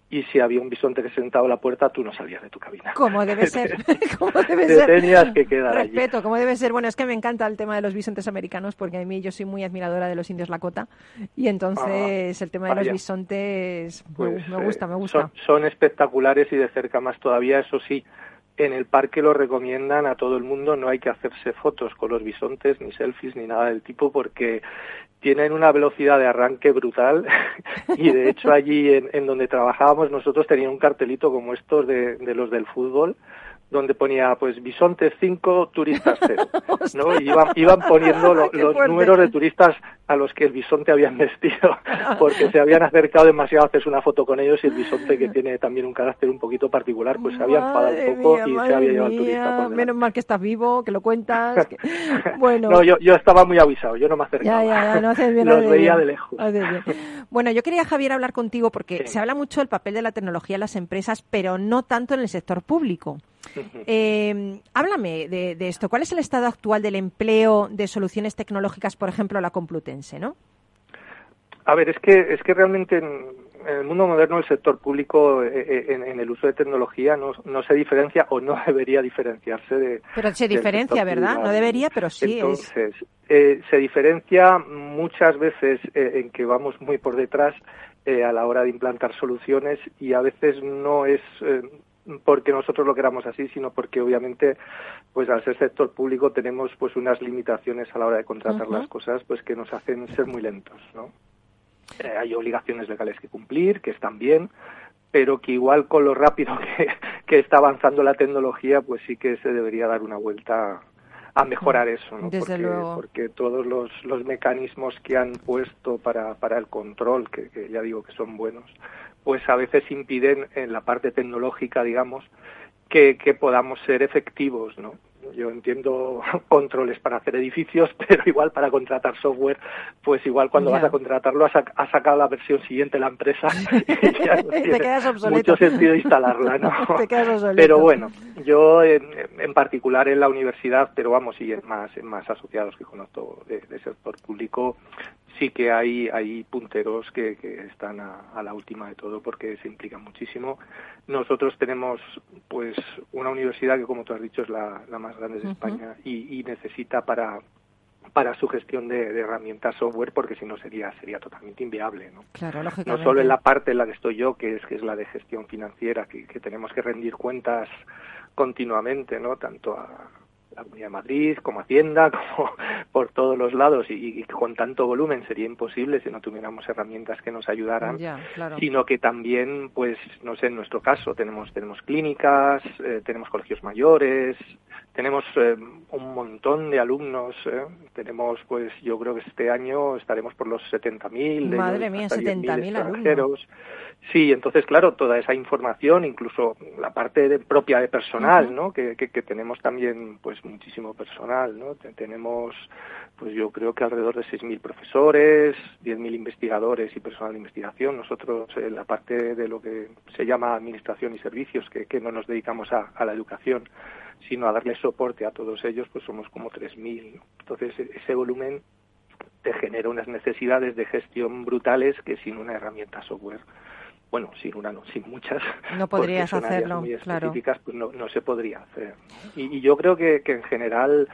y si había un bisonte que se sentaba a la puerta, tú no salías de tu cabina. Como debe ser, como debe Te ser. tenías que quedar allí. Respeto, como debe ser. Bueno, es que me encanta el tema de los bisontes americanos porque a mí yo soy muy admiradora de los indios Lakota y entonces el tema de los vaya. bisontes me- Pues, me gusta, eh, me gusta. Son, son espectaculares y de cerca más todavía, eso sí. En el parque lo recomiendan a todo el mundo, no hay que hacerse fotos con los bisontes, ni selfies, ni nada del tipo, porque tienen una velocidad de arranque brutal. Y de hecho allí en, en donde trabajábamos nosotros tenían un cartelito como estos de, de los del fútbol donde ponía pues bisontes 5, turistas 0, ¿no? Y iban, iban poniendo lo- los fuerte. números de turistas a los que el bisonte habían vestido porque se habían acercado demasiado a hacerse una foto con ellos y el bisonte que tiene también un carácter un poquito particular pues se había enfadado un poco mía, y se había llevado al turista por. Menos mal que estás vivo, que lo cuentas. que- Bueno, No, yo, yo estaba muy avisado, yo no me acercaba. Ya, ya, ya, no haces bien. Los veía bien, de lejos. Bueno, yo quería, Javier, hablar contigo porque Sí. se habla mucho del papel de la tecnología en las empresas, pero no tanto en el sector público. Eh, háblame de, de esto. ¿Cuál es el estado actual del empleo de soluciones tecnológicas, por ejemplo, la Complutense, no? A ver, es que, es que realmente en, el mundo moderno el sector público eh, eh, en, en el uso de tecnología no, no se diferencia o no debería diferenciarse de... Pero se diferencia, ¿verdad? No debería, pero sí es. Entonces, eh, se diferencia muchas veces eh, en que vamos muy por detrás eh, a la hora de implantar soluciones y a veces no es porque nosotros lo queramos así, sino porque obviamente, pues al ser sector público tenemos pues unas limitaciones a la hora de contratar las cosas, pues que nos hacen ser muy lentos, ¿no? Eh, hay obligaciones legales que cumplir, que están bien, pero que igual con lo rápido que, que está avanzando la tecnología, pues sí que se debería dar una vuelta a mejorar eso, ¿no? Desde porque, luego. porque todos los, los mecanismos que han puesto para, para el control, que, que ya digo que son buenos, pues a veces impiden en la parte tecnológica, digamos, que, que podamos ser efectivos, ¿no? Yo entiendo controles para hacer edificios, pero igual para contratar software, pues igual cuando vas a contratarlo has, sac- has sacado la versión siguiente la empresa y ya no Te quedas obsoleto. mucho sentido instalarla, ¿no? Te quedas obsoleto. Pero bueno, yo en, en particular en la universidad, pero vamos, y en más, en más asociados que conozco de, de sector público, sí que hay, hay punteros que, que están a, a la última de todo porque se implican muchísimo. Nosotros tenemos pues una universidad que, como tú has dicho, es la, la más grande de. España y, y necesita para para su gestión de, de herramientas software porque si no sería sería totalmente inviable ¿no? Claro, no solo en la parte en la que estoy yo, que es que es la de gestión financiera, que, que tenemos que rendir cuentas continuamente, ¿no? Tanto a la Comunidad de Madrid como Hacienda, como por todos los lados, y, y con tanto volumen sería imposible si no tuviéramos herramientas que nos ayudaran claro. sino que también, pues, no sé, en nuestro caso tenemos tenemos clínicas, eh, tenemos colegios mayores, tenemos eh, un montón de alumnos, eh, tenemos, pues, yo creo que este año estaremos por los 70.000. de Madre mía, hasta 10.000 70.000 extranjeros. Sí, entonces, claro, toda esa información, incluso la parte de- propia de personal. ¿no? Que, que, que tenemos también, pues, muchísimo personal, ¿no? Te- tenemos, pues, yo creo que alrededor de 6.000 profesores, 10.000 investigadores y personal de investigación. Nosotros, en la parte de lo que se llama administración y servicios, que, que no nos dedicamos a, a la educación, sino a darle soporte a todos ellos, pues somos como 3.000. ¿no? Entonces, e- ese volumen te genera unas necesidades de gestión brutales que sin una herramienta software bueno, sin una no, sin muchas. No podrías son áreas muy claro. específicas, pues no, no se podría hacer. Y, y yo creo que, que en general,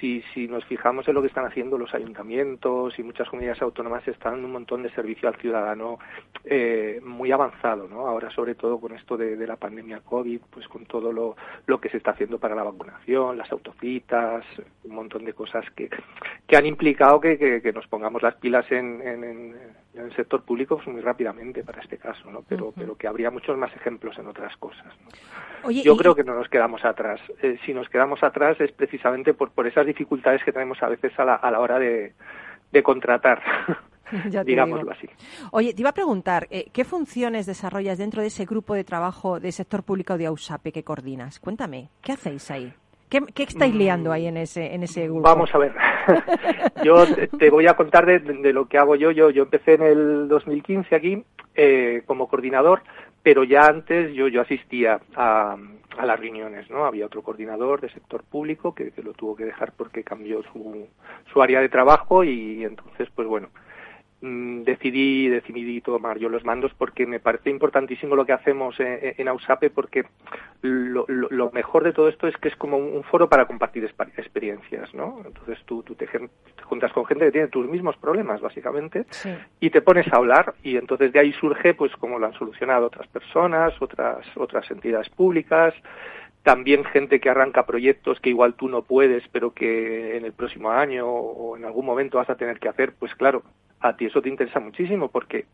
si, si nos fijamos en lo que están haciendo los ayuntamientos y muchas comunidades autónomas, están dando un montón de servicio al ciudadano eh, muy avanzado, ¿no? Ahora, sobre todo con esto de, de la pandemia COVID, pues con todo lo, lo que se está haciendo para la vacunación, las autocitas, un montón de cosas que, que han implicado que, que, que nos pongamos las pilas en, en, en, en el sector público pues, muy rápidamente para este caso, ¿no? Pero, pero que habría muchos más ejemplos en otras cosas. ¿no? Oye, Yo y- creo que no nos quedamos atrás. Eh, si nos quedamos atrás es precisamente por, por esas dificultades que tenemos a veces a la, a la hora de, de contratar, Ya digámoslo así. Oye, te iba a preguntar, eh, ¿qué funciones desarrollas dentro de ese grupo de trabajo de sector público de AUSAPE que coordinas? Cuéntame, ¿qué hacéis ahí? ¿Qué, qué estáis liando ahí en ese, en ese grupo? Vamos a ver. yo te, voy a contar de, lo que hago yo. Yo, yo empecé en el 2015 aquí eh, como coordinador, pero ya antes yo, yo asistía a, a las reuniones, ¿no? Había otro coordinador de sector público que, que lo tuvo que dejar porque cambió su, su área de trabajo y entonces, pues bueno, mm, decidí decidí tomar yo los mandos porque me parece importantísimo lo que hacemos en, en AUSAPE porque lo, lo- lo mejor de todo esto es que es como un, un foro para compartir experiencias, ¿no? Entonces tú, tú te, te juntas con gente que tiene tus mismos problemas, básicamente, Sí. y te pones a hablar y entonces de ahí surge pues cómo lo han solucionado otras personas, otras otras entidades públicas, también gente que arranca proyectos que igual tú no puedes, pero que en el próximo año o en algún momento vas a tener que hacer, pues claro, a ti eso te interesa muchísimo porque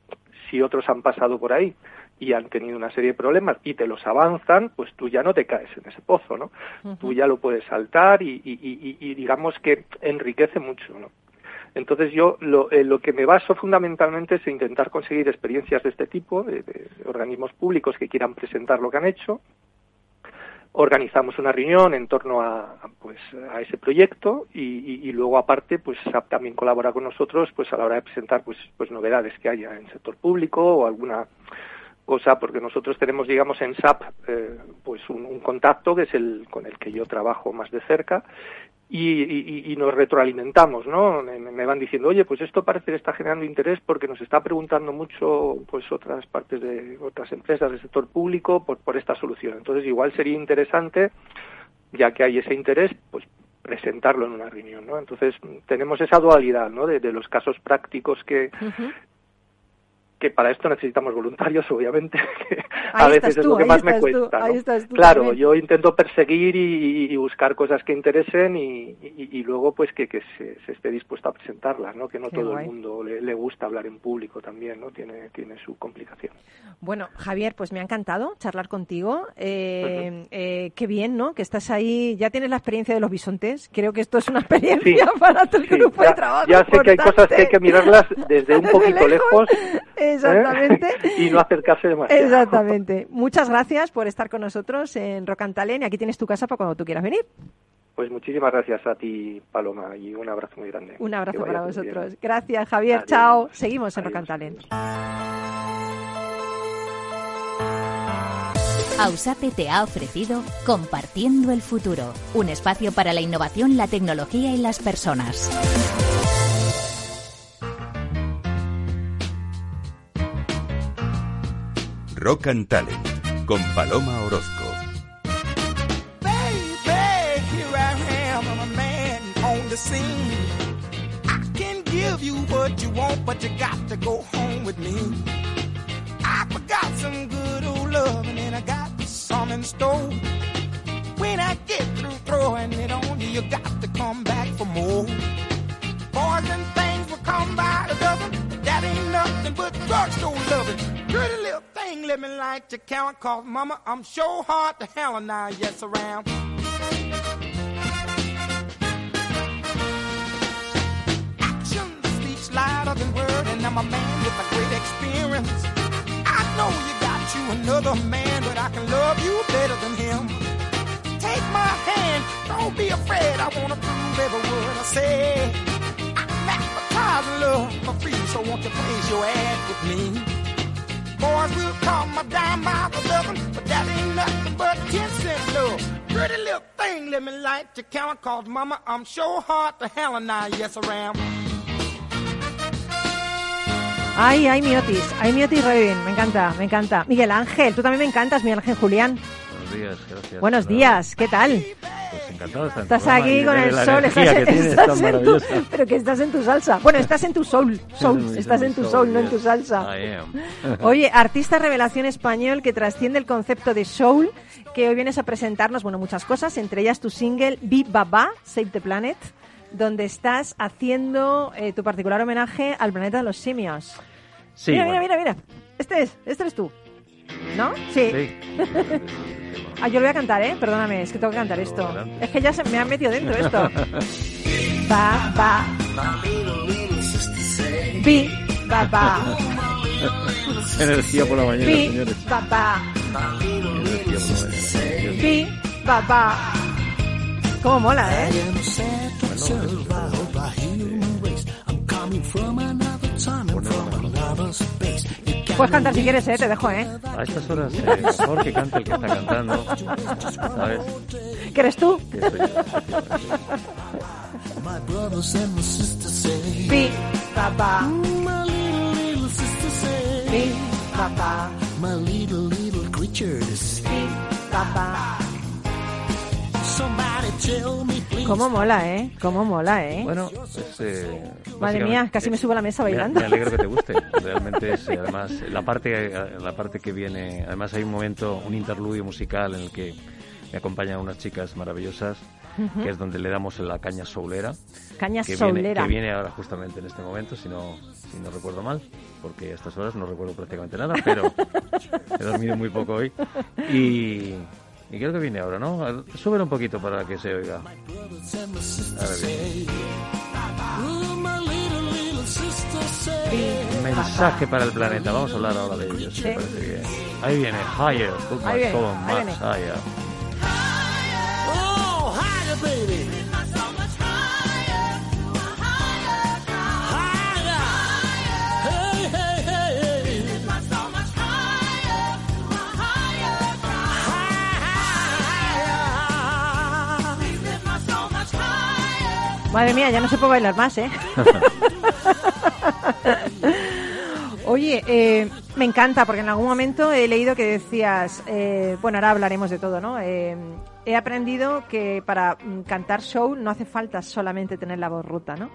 si otros han pasado por ahí y han tenido una serie de problemas y te los avanzan, pues tú ya no te caes en ese pozo, ¿no? Tú ya lo puedes saltar y, y- y- y digamos que enriquece mucho, ¿no? Entonces yo lo, eh, lo que me baso fundamentalmente es intentar conseguir experiencias de este tipo, de, de organismos públicos que quieran presentar lo que han hecho. Organizamos una reunión en torno a, pues, a ese proyecto y, luego aparte pues SAP también colabora con nosotros pues a la hora de presentar pues, pues novedades que haya en sector público o alguna cosa porque nosotros tenemos digamos en SAP eh, pues un contacto que es el con el que yo trabajo más de cerca y, y- y nos retroalimentamos, ¿no? Me, van diciendo, oye, pues esto parece que está generando interés porque nos está preguntando mucho, pues otras partes de otras empresas del sector público por, por esta solución. Entonces, igual sería interesante, ya que hay ese interés, pues presentarlo en una reunión, ¿no? Entonces, tenemos esa dualidad, ¿no? De, de los casos prácticos que. Que para esto necesitamos voluntarios, obviamente, que a veces es lo que más me tú, cuesta. claro, también. yo intento perseguir y, y buscar cosas que interesen y, y- y luego pues que, que se, se esté dispuesto a presentarlas, ¿no? Que no Qué todo guay. el mundo le, le gusta hablar en público también, ¿no? Tiene, tiene su complicación. Bueno, Javier, pues me ha encantado charlar contigo. Eh, eh, qué bien, ¿no? Que estás ahí, ya tienes la experiencia de los bisontes. Creo que esto es una experiencia Sí, para tu Sí, grupo ya, de trabajo. ya sé que hay cosas que hay que mirarlas desde un poquito lejos, ¿eh? Exactamente. y no acercarse demasiado. Exactamente. Muchas gracias por estar con nosotros en Rock and Talent y aquí tienes tu casa para cuando tú quieras venir. Pues muchísimas gracias a ti, Paloma, y un abrazo muy grande. Un abrazo para bien. vosotros. Gracias, Javier. Adiós. Chao. Seguimos en Rock Adiós. and Talent. Ausape te ha ofrecido Compartiendo el Futuro, un espacio para la innovación, la tecnología y las personas. Rock and Talent con Paloma Orozco. Baby, here I am, I'm a man on the scene. I can give you what you want, but you got to go home with me. I forgot some good old love, and then I got some in store. When I get through throwing it on you, you got to come back for more. Boys and things will come by the dozen, that ain't nothing but drugstore loving. Pretty little let me light your count, cause mama, I'm sure hard to hell and now, yes, around. Action speaks louder than word, and I'm a man with a great experience. I know you got you another man, but I can love you better than him. Take my hand, don't be afraid. I wanna prove every word I say. I'm advertising love for free, so won't you place your ad with me? Boys will call my dime by the dozen, but that ain't nothing but ten cent love. Pretty little thing, let me light your count, cause mama, I'm sure hard to hell and I, yes, I am. Ay, ay, mi Otis, ay, mi Otis Redding, me encanta, me encanta. Miguel Ángel, tú también me encantas, Miguel Ángel Julián. Buenos días, gracias. Buenos Nada, días, ¿qué tal? Pues encantado de estar Estás programa aquí con el sol, estás, que tienes estás en tu, pero que estás en tu salsa. Bueno, estás en tu soul, soul, estás en tu soul, no en tu salsa. Oye, artista revelación español que trasciende el concepto de soul, que hoy vienes a presentarnos, bueno, muchas cosas, entre ellas tu single Be Baba, Save the Planet, donde estás haciendo eh, tu particular homenaje al planeta de los simios. Sí, mira, bueno, mira, mira, mira. Este es, este eres tú. ¿No? Sí. Sí. Ah, yo lo voy a cantar, ¿eh? Perdóname, es que tengo que cantar esto. Adelante. Es que ya se me ha metido dentro esto. Ba, ba. Bi, ba, ba. Energía por la mañana, Bi, señores. ba, ba. Energía por la mañana. Bi, ba, ba. Cómo mola, ¿eh? Puedes cantar si quieres, ¿eh? Te dejo, ¿eh? A estas horas, eh, mejor que cante el que está cantando. ¿Sabes? ¿Que eres tú? Que soy yo. Bi, ba, ba. Bi, ba, ba. Bi, ba, ba. Cómo mola, ¿eh? Cómo mola, ¿eh? Bueno, pues, eh, Madre mía, casi me subo a la mesa me- bailando. Me, alegro que te guste. Realmente es, eh, además, la parte, la parte que viene, además hay un momento, un interludio musical en el que me acompañan unas chicas maravillosas, que es donde le damos la caña soulera. Caña que viene, soulera. que viene ahora justamente en este momento, si no, si no recuerdo mal, porque a estas horas no recuerdo prácticamente nada, pero he dormido muy poco hoy. Y, y creo que viene ahora, ¿no? Súbelo un poquito para que se oiga. Mensaje para el planeta. Vamos a hablar ahora de ellos. Sí. parece Ahí viene, higher, put Ahí my viene, ahí much viene. higher. Madre mía, ya no se puede bailar más, ¿eh? Oye, eh, me encanta porque en algún momento he leído que decías, eh, bueno, ahora hablaremos de todo, ¿no? Eh, he aprendido que para mm, cantar show no hace falta solamente tener la voz ruta, ¿no?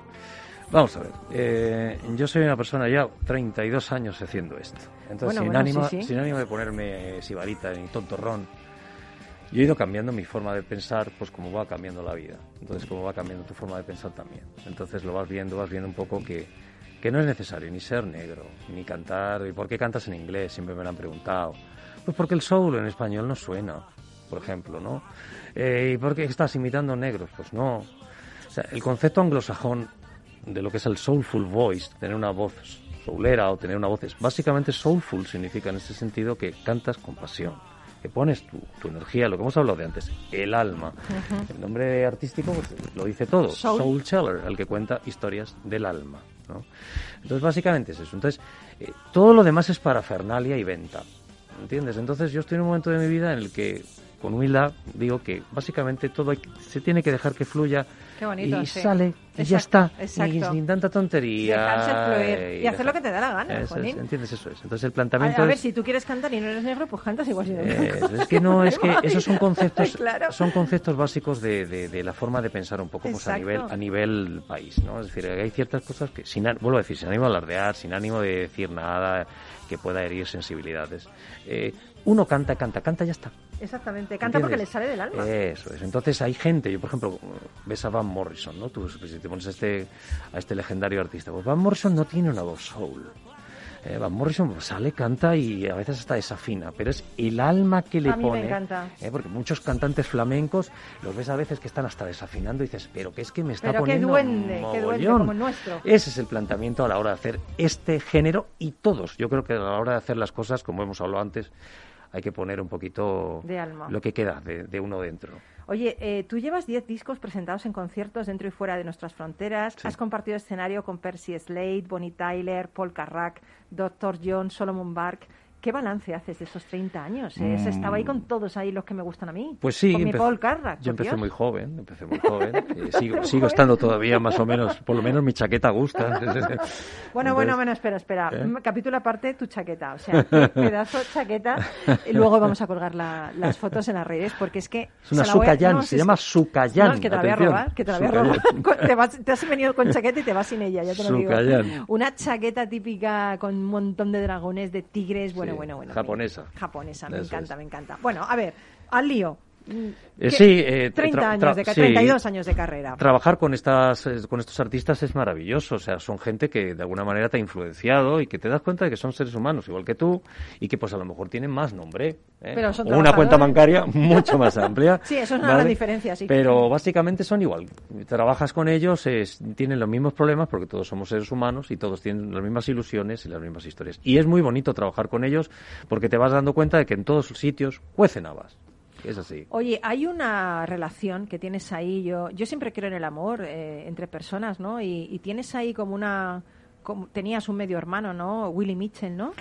Vamos a ver, eh, yo soy una persona ya 32 años haciendo esto. Entonces, Bueno, sin, bueno, ánimo, sí, sí. sin ánimo de ponerme eh, sibarita ni tontorrón, yo he ido cambiando mi forma de pensar, pues como va cambiando la vida. Entonces, como va cambiando tu forma de pensar también. Entonces, lo vas viendo, vas viendo un poco que, que no es necesario ni ser negro, ni cantar. ¿Y por qué cantas en inglés? Siempre me lo han preguntado. Pues porque el soul en español no suena, por ejemplo, ¿no? Eh, ¿Y por qué estás imitando negros? Pues no. O sea, el concepto anglosajón de lo que es el soulful voice, tener una voz soulera o tener una voz, es básicamente soulful significa en ese sentido que cantas con pasión, que pones tu, tu energía, lo que hemos hablado de antes, el alma. El nombre artístico pues, lo dice todo, Soul. soul teller, el que cuenta historias del alma. ¿no? Entonces básicamente es eso. Entonces eh, todo lo demás es parafernalia y venta. ¿Entiendes? Entonces yo estoy en un momento de mi vida en el que con humildad digo que básicamente todo hay se tiene que dejar que fluya Qué bonito, y sí. sale y ya está exacto. sin tanta tontería Dejarse fluir eh, y hacer lo que te da la gana, Eso es, entiendes eso es entonces el A, planteamiento a ver, es si tú quieres cantar y no eres negro, pues cantas igual si no eh, eres es que no, es que esos son conceptos, Claro. son conceptos básicos de, de- de la forma de pensar un poco pues, a nivel a nivel país, ¿no? Es decir, hay ciertas cosas que, sin, vuelvo a decir, sin ánimo de alardear, sin ánimo de decir nada que pueda herir sensibilidades. Eh, uno canta, canta, canta y ya está. Exactamente, canta porque le sale del alma. Eso es. Entonces hay gente, yo por ejemplo, ves a Van Morrison, ¿no? Tú si te pones a este, a este legendario artista, pues Van Morrison no tiene una voz soul. Eh, Van Morrison sale, canta y a veces hasta desafina, pero es el alma que le A mí me pone. encanta. eh, porque muchos cantantes flamencos los ves a veces que están hasta desafinando y dices, pero que es que me está Pero qué poniendo duende, qué duende, mogollón". como el nuestro. Ese es el planteamiento a la hora de hacer este género y todos. Yo creo que a la hora de hacer las cosas, como hemos hablado antes, hay que poner un poquito De alma. lo que queda de, de uno dentro. Oye, eh, tú llevas 10 discos presentados en conciertos dentro y fuera de nuestras fronteras. Sí. Has compartido escenario con Percy Slade, Bonnie Tyler, Paul Carrack, Dr. John, Solomon Bark. ¿Qué balance haces de esos 30 años? eh? ¿Has estado ahí con todos ahí los que me gustan a mí? Mm. Pues sí, Con mi Paul Carrack, yo empecé Dios. muy joven, empecé muy joven. eh, sigo, sigo estando todavía más o menos, por lo menos mi chaqueta gusta. Bueno, Entonces, bueno, bueno, espera, espera. ¿eh? Mm, Capítulo aparte, tu chaqueta. O sea, pedazo de chaqueta. Y luego vamos a colgar la- las fotos en las redes porque es que... Es una Sukayán, no, se es llama Sukayán, No, es que te la voy a robar, que te la voy a robar. Te, vas- te has venido con chaqueta y te vas sin ella, ya te lo digo. Sukayán. Una chaqueta típica con un montón de dragones, de tigres, bueno, Sí, bueno, bueno. japonesa. Japonesa, me Eso encanta, es. me encanta. Bueno, a ver, al lío. Mm, Eh, ¿qué- sí, eh, 30 tra- años, de ca- sí. 32 años de carrera. Trabajar con estas eh, con estos artistas es maravilloso, o sea, son gente que de alguna manera te ha influenciado y que te das cuenta de que son seres humanos igual que tú y que pues a lo mejor tienen más nombre, ¿eh? Pero son o una cuenta bancaria mucho más amplia. Sí, eso es una gran diferencia, sí. Pero básicamente son igual. Trabajas con ellos, es- tienen los mismos problemas porque todos somos seres humanos y todos tienen las mismas ilusiones y las mismas historias. Y es muy bonito trabajar con ellos porque te vas dando cuenta de que en todos sitios cuecen habas. Es así. Oye, hay una relación que tienes ahí, yo, yo siempre creo en el amor eh, entre personas, ¿no? Y, y tienes ahí como una... como- tenías un medio hermano, ¿no? Willy Mitchell, ¿no?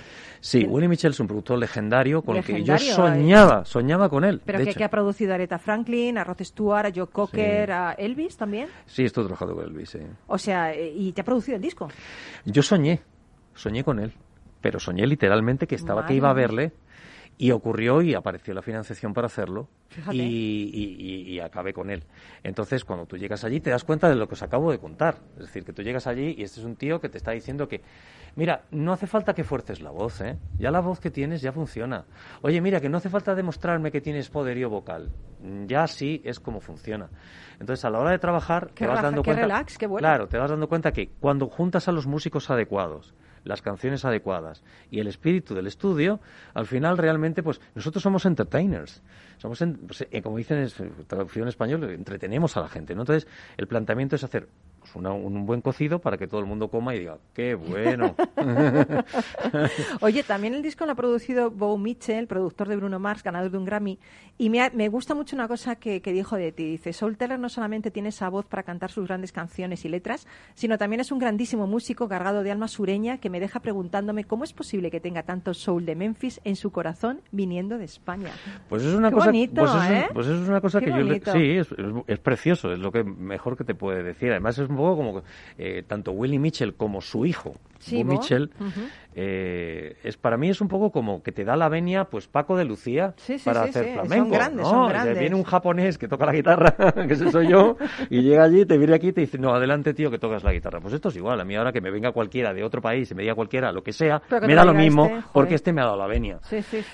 Sí, El- Willie Mitchell es un productor legendario con el que yo Legendario, soñaba, soñaba con él. Pero de que, hecho. que ha producido a Aretha Franklin, a Rod Stewart, a Joe Cocker, a Elvis también. Sí, estoy trabajando con Elvis. sí. O sea, eh, y te ha producido el disco. Yo soñé, soñé con él, pero soñé literalmente que estaba, Madre que iba a verle y ocurrió y apareció la financiación para hacerlo y, y- acabé con él. Entonces, cuando tú llegas allí, te das cuenta de lo que os acabo de contar. Es decir, que tú llegas allí y este es un tío que te está diciendo que, mira, no hace falta que fuerces la voz, ¿eh? Ya la voz que tienes ya funciona. Oye, mira, que no hace falta demostrarme que tienes poderío vocal. Ya sí es como funciona. Entonces, a la hora de trabajar, Qué te vas dando qué cuenta... relax, qué bueno. Claro, te vas dando cuenta que cuando juntas a los músicos adecuados, las canciones adecuadas y el espíritu del estudio, al final realmente, pues nosotros somos entertainers. Somos, en- pues, eh, como dicen en traducción en español, entretenemos a la gente. ¿no? Entonces, el planteamiento es hacer pues, una- un buen cocido para que todo el mundo coma y diga, qué bueno. Oye, también el disco lo ha producido Bo Mitchell, productor de Bruno Mars, ganador de un Grammy. Y me, ha- me gusta mucho una cosa que, que dijo de ti. Dice, Soul Teller no solamente tiene esa voz para cantar sus grandes canciones y letras, sino también es un grandísimo músico cargado de alma sureña que me deja preguntándome cómo es posible que tenga tanto soul de Memphis en su corazón viniendo de España. Pues es una Qué cosa, bonito, pues es, ¿eh? pues es una cosa Qué que yo le- sí, es, es- es precioso, es lo que mejor que te puede decir. Además es poco como eh, tanto Willie Mitchell como su hijo, Sí, Bo. Mitchell, eh, es para mí es un poco como que te da la venia, pues Paco de Lucía Sí, sí, para hacer son flamenco. grandes, ¿no? son grandes. viene un japonés que toca la guitarra, que ese soy yo, y llega allí, te viene aquí y te dice, no, adelante tío, que tocas la guitarra. Pues esto es igual, a mí ahora que me venga cualquiera de otro país y me diga cualquiera lo que sea, que me da lo mismo este, porque este me ha dado la venia.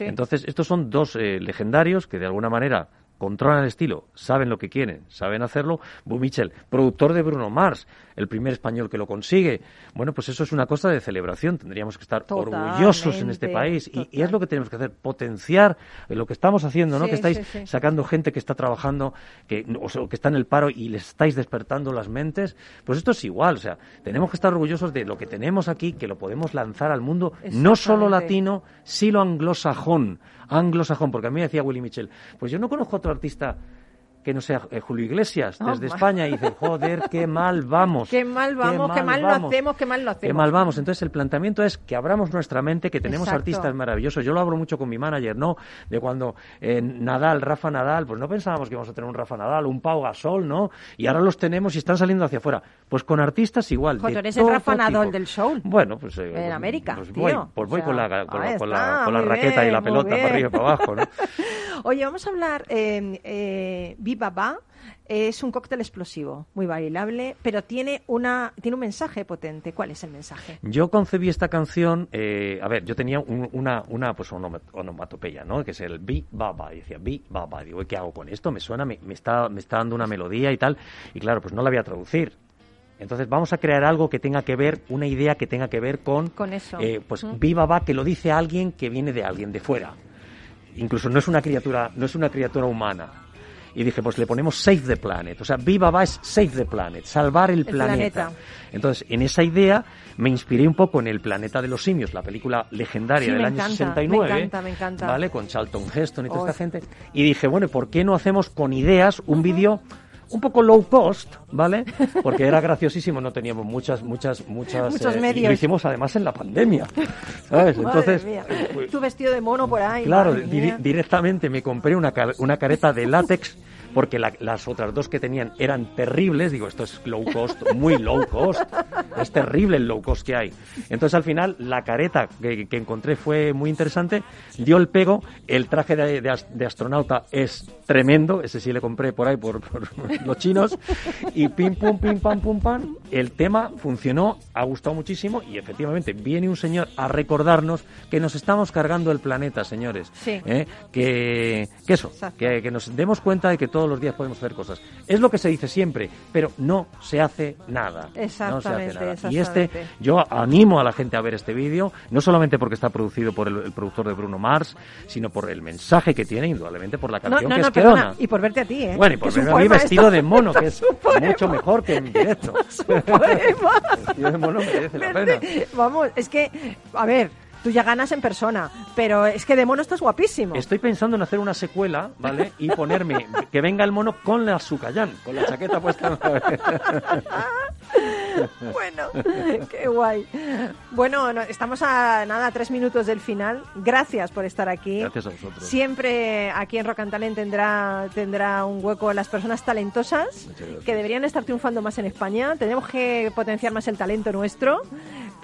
Entonces, estos son dos eh, legendarios que de alguna manera controlan el estilo, saben lo que quieren, saben hacerlo. Bu Mitchell, productor de Bruno Mars, el primer español que lo consigue. Bueno, pues eso es una cosa de celebración. Tendríamos que estar orgullosos en este país. Y, es lo que tenemos que hacer, potenciar lo que estamos haciendo, ¿no? Sí, que estáis sí, sí. sacando gente que está trabajando, que, o sea, que está en el paro y les estáis despertando las mentes. Pues esto es igual, o sea, tenemos que estar orgullosos de lo que tenemos aquí, que lo podemos lanzar al mundo, no solo latino, sino anglosajón. Anglosajón, porque a mí me decía Willy Mitchell, pues yo no conozco otro artista que no sea eh, Julio Iglesias, Oh, desde España, y dice, joder, qué mal vamos. Qué mal vamos, qué mal lo vamos, hacemos, qué mal lo Qué hacemos. mal vamos. Entonces el planteamiento es que abramos nuestra mente, que tenemos Exacto. artistas maravillosos. Yo lo hablo mucho con mi manager, ¿no? De cuando eh, Nadal, Rafa Nadal, pues no pensábamos que íbamos a tener un Rafa Nadal, un Pau Gasol, ¿no? Y ahora los tenemos y están saliendo hacia afuera. Pues con artistas igual. Joder, de eres el Rafa Nadal del soul. Bueno, pues. eh, En América, Pues tío. voy, pues O voy sea, con la, con la, ahí con la- está, con la muy raqueta y la pelota para arriba y para abajo, ¿no? Oye, vamos a hablar. Eh, eh, Viva Va es un cóctel explosivo, muy bailable, pero tiene una tiene un mensaje potente. ¿Cuál es el mensaje? Yo concebí esta canción, eh, a ver, yo tenía un- una, una pues onoma- onomatopeya, ¿no? Que es el bi baba, y decía bi baba, digo, ¿y ¿qué hago con esto? Me suena, me, me está, me está dando una melodía y tal, y claro, pues no la voy a traducir. Entonces vamos a crear algo que tenga que ver, una idea que tenga que ver con, Con eso. eh, pues Mm. bi baba, que lo dice alguien que viene de alguien, de fuera. Incluso no es una criatura, no es una criatura humana. Y dije, pues le ponemos Save the Planet. O sea, Viva va es Save the Planet, salvar el, El planeta. Entonces, en esa idea me inspiré un poco en El planeta de los simios, la película legendaria Sí, del año encanta, 69. me encanta, me encanta. ¿Vale? Con Charlton Heston y toda Oh. esta gente. Y dije, bueno, ¿por qué no hacemos con ideas un vídeo un poco low cost, ¿vale? Porque era graciosísimo, no teníamos muchas, muchas, muchas... Muchos eh, y lo hicimos además en la pandemia, ¿sabes? Entonces, Madre mía. pues, Tú vestido de mono por ahí. Claro, di- mía. directamente me compré una, una careta de látex porque la- las otras dos que tenían eran terribles. Digo, esto es low cost, muy low cost. Es terrible el low cost que hay. Entonces, al final, la careta que, que encontré fue muy interesante. Dio el pego. El traje de, de de astronauta es tremendo. Ese sí le compré por ahí, por, por los chinos. Y pim, pum, pim, pam, pum, pam. El tema funcionó, ha gustado muchísimo. Y efectivamente, viene un señor a recordarnos que nos estamos cargando el planeta, señores. Sí. ¿eh? que, que eso, que, que nos demos cuenta de que todos los días podemos hacer cosas. Es lo que se dice siempre, pero no se hace nada. No se Exactamente, hace nada. Y este, exactamente. yo animo a la gente a ver este vídeo, no solamente porque está producido por el, el productor de Bruno Mars, sino por el mensaje que tiene, indudablemente por la No, canción no, que no, es perdona. Y por verte a ti, ¿eh? Bueno, y Que por verme a mí vestido de mono, que es mucho mejor que en directo. vestido de mono merece la pena. Vamos, es que, a ver, tú ya ganas en persona, pero es que de mono estás guapísimo. Estoy pensando en hacer una secuela, ¿vale? Y ponerme que venga el mono con la Sucayán, con la chaqueta puesta. Bueno, qué guay. Bueno, no- estamos a nada, tres minutos del final. Gracias por estar aquí. Gracias a vosotros. Siempre aquí en Rock and Talent tendrá, tendrá un hueco las personas talentosas que deberían estar triunfando más en España. Tenemos que potenciar más el talento nuestro,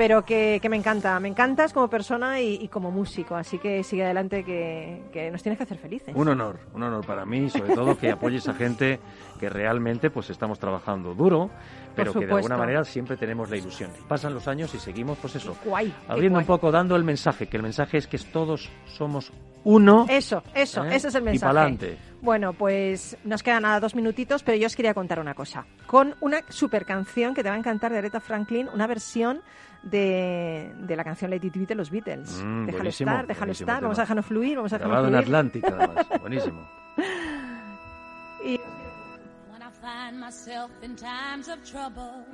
pero que, que me encanta. Me encantas como persona y, y como músico. Así que sigue adelante que, que nos tienes que hacer felices. Un honor, un honor para mí, sobre todo que apoyes a gente que realmente pues estamos trabajando duro, pero que de alguna manera siempre tenemos la ilusión. Pasan los años y seguimos, pues eso, Guay, abriendo un poco, dando el mensaje, que el mensaje es que todos somos uno. Eso, eso, ¿Eh? ese es el Y mensaje. pa'lante. Bueno, pues nos quedan nada dos minutitos, pero yo os quería contar una cosa. Con una super canción que te va a encantar de Aretha Franklin, una versión de, de la canción Let It Be de los Beatles. Mm, déjalo estar, déjalo estar, tema. vamos a dejarnos fluir, vamos a Grabado dejarnos en fluir. Atlántica, además. Buenísimo. Y find myself in times of trouble,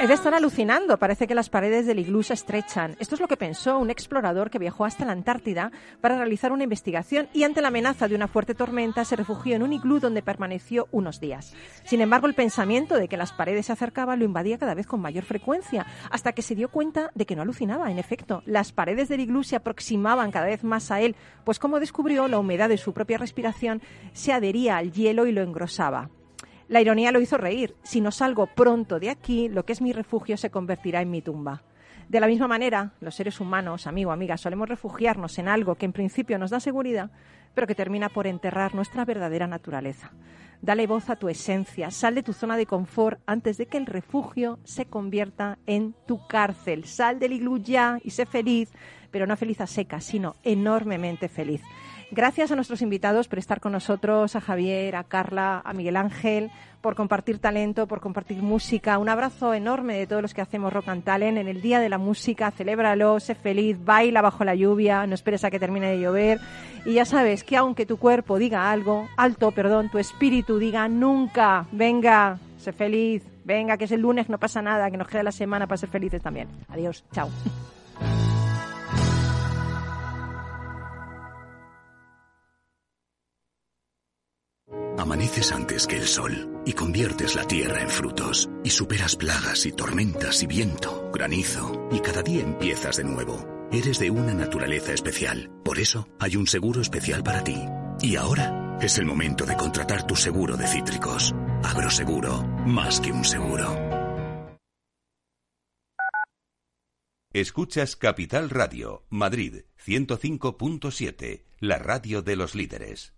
He de estar alucinando, parece que las paredes del iglú se estrechan. Esto es lo que pensó un explorador que viajó hasta la Antártida para realizar una investigación y ante la amenaza de una fuerte tormenta se refugió en un iglú donde permaneció unos días. Sin embargo, el pensamiento de que las paredes se acercaban lo invadía cada vez con mayor frecuencia, hasta que se dio cuenta de que no alucinaba. En efecto, las paredes del iglú se aproximaban cada vez más a él, pues como descubrió, la humedad de su propia respiración se adhería al hielo y lo engrosaba. La ironía lo hizo reír. Si no salgo pronto de aquí, lo que es mi refugio se convertirá en mi tumba. De la misma manera, los seres humanos, amigo, amiga, solemos refugiarnos en algo que en principio nos da seguridad, pero que termina por enterrar nuestra verdadera naturaleza. Dale voz a tu esencia, sal de tu zona de confort antes de que el refugio se convierta en tu cárcel. Sal del iglú ya y sé feliz, pero no feliz a secas, sino enormemente feliz. Gracias a nuestros invitados por estar con nosotros, a Javier, a Carla, a Miguel Ángel, por compartir talento, por compartir música. Un abrazo enorme de todos los que hacemos Rock and Talent en el Día de la Música. Celébralo, sé feliz, baila bajo la lluvia, no esperes a que termine de llover. Y ya sabes que aunque tu cuerpo diga algo, alto, perdón, tu espíritu diga nunca, venga, sé feliz, venga, que es el lunes, no pasa nada, que nos queda la semana para ser felices también. Adiós, chao. Amaneces antes que el sol y conviertes la tierra en frutos y superas plagas y tormentas y viento, granizo y cada día empiezas de nuevo. Eres de una naturaleza especial, por eso hay un seguro especial para ti. Y ahora es el momento de contratar tu seguro de cítricos. Agroseguro, más que un seguro. Escuchas Capital Radio, Madrid 105.7, la radio de los líderes.